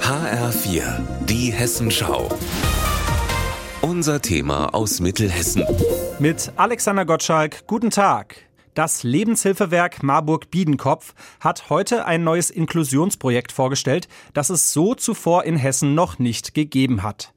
HR4, die Hessenschau. Unser Thema aus Mittelhessen. Mit Alexander Gottschalk, guten Tag. Das Lebenshilfewerk Marburg-Biedenkopf hat heute ein neues Inklusionsprojekt vorgestellt, das es so zuvor in Hessen noch nicht gegeben hat.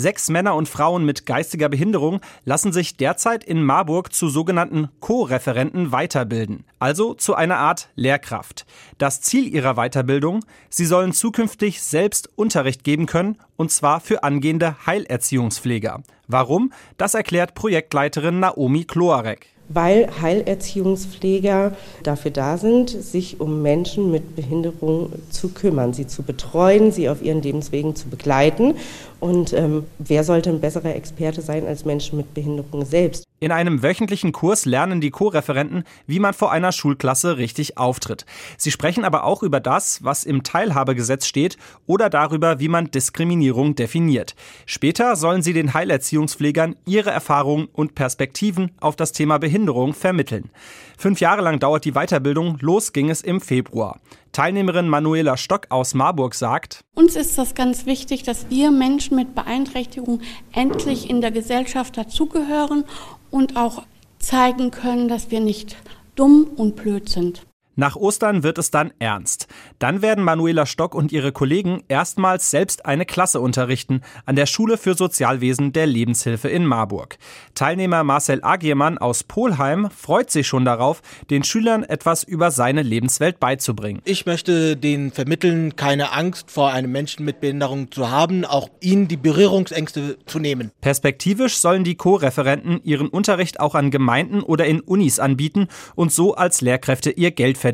Sechs Männer und Frauen mit geistiger Behinderung lassen sich derzeit in Marburg zu sogenannten Co-Referenten weiterbilden, also zu einer Art Lehrkraft. Das Ziel ihrer Weiterbildung, sie sollen zukünftig selbst Unterricht geben können, und zwar für angehende Heilerziehungspfleger. Warum? Das erklärt Projektleiterin Naomi Kloarek weil Heilerziehungspfleger dafür da sind, sich um Menschen mit Behinderung zu kümmern, sie zu betreuen, sie auf ihren Lebenswegen zu begleiten. Und ähm, wer sollte ein besserer Experte sein als Menschen mit Behinderung selbst? In einem wöchentlichen Kurs lernen die Co-Referenten, wie man vor einer Schulklasse richtig auftritt. Sie sprechen aber auch über das, was im Teilhabegesetz steht oder darüber, wie man Diskriminierung definiert. Später sollen sie den Heilerziehungspflegern ihre Erfahrungen und Perspektiven auf das Thema Behinderung vermitteln. Fünf Jahre lang dauert die Weiterbildung, los ging es im Februar. Teilnehmerin Manuela Stock aus Marburg sagt, Uns ist das ganz wichtig, dass wir Menschen mit Beeinträchtigung endlich in der Gesellschaft dazugehören und auch zeigen können, dass wir nicht dumm und blöd sind. Nach Ostern wird es dann ernst. Dann werden Manuela Stock und ihre Kollegen erstmals selbst eine Klasse unterrichten an der Schule für Sozialwesen der Lebenshilfe in Marburg. Teilnehmer Marcel Agiermann aus Polheim freut sich schon darauf, den Schülern etwas über seine Lebenswelt beizubringen. Ich möchte denen vermitteln, keine Angst vor einem Menschen mit Behinderung zu haben, auch ihnen die Berührungsängste zu nehmen. Perspektivisch sollen die Co-Referenten ihren Unterricht auch an Gemeinden oder in Unis anbieten und so als Lehrkräfte ihr Geld verdienen.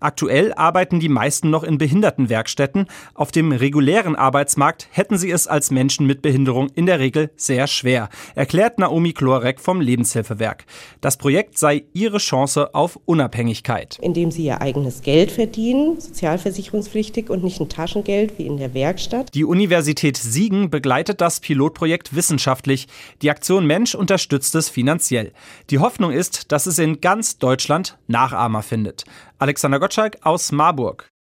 Aktuell arbeiten die meisten noch in Behindertenwerkstätten. Auf dem regulären Arbeitsmarkt hätten sie es als Menschen mit Behinderung in der Regel sehr schwer, erklärt Naomi Klorek vom Lebenshilfewerk. Das Projekt sei ihre Chance auf Unabhängigkeit. Indem sie ihr eigenes Geld verdienen, sozialversicherungspflichtig und nicht ein Taschengeld wie in der Werkstatt. Die Universität Siegen begleitet das Pilotprojekt wissenschaftlich. Die Aktion Mensch unterstützt es finanziell. Die Hoffnung ist, dass es in ganz Deutschland Nachahmer findet. Alexander Gottschalk aus Marburg.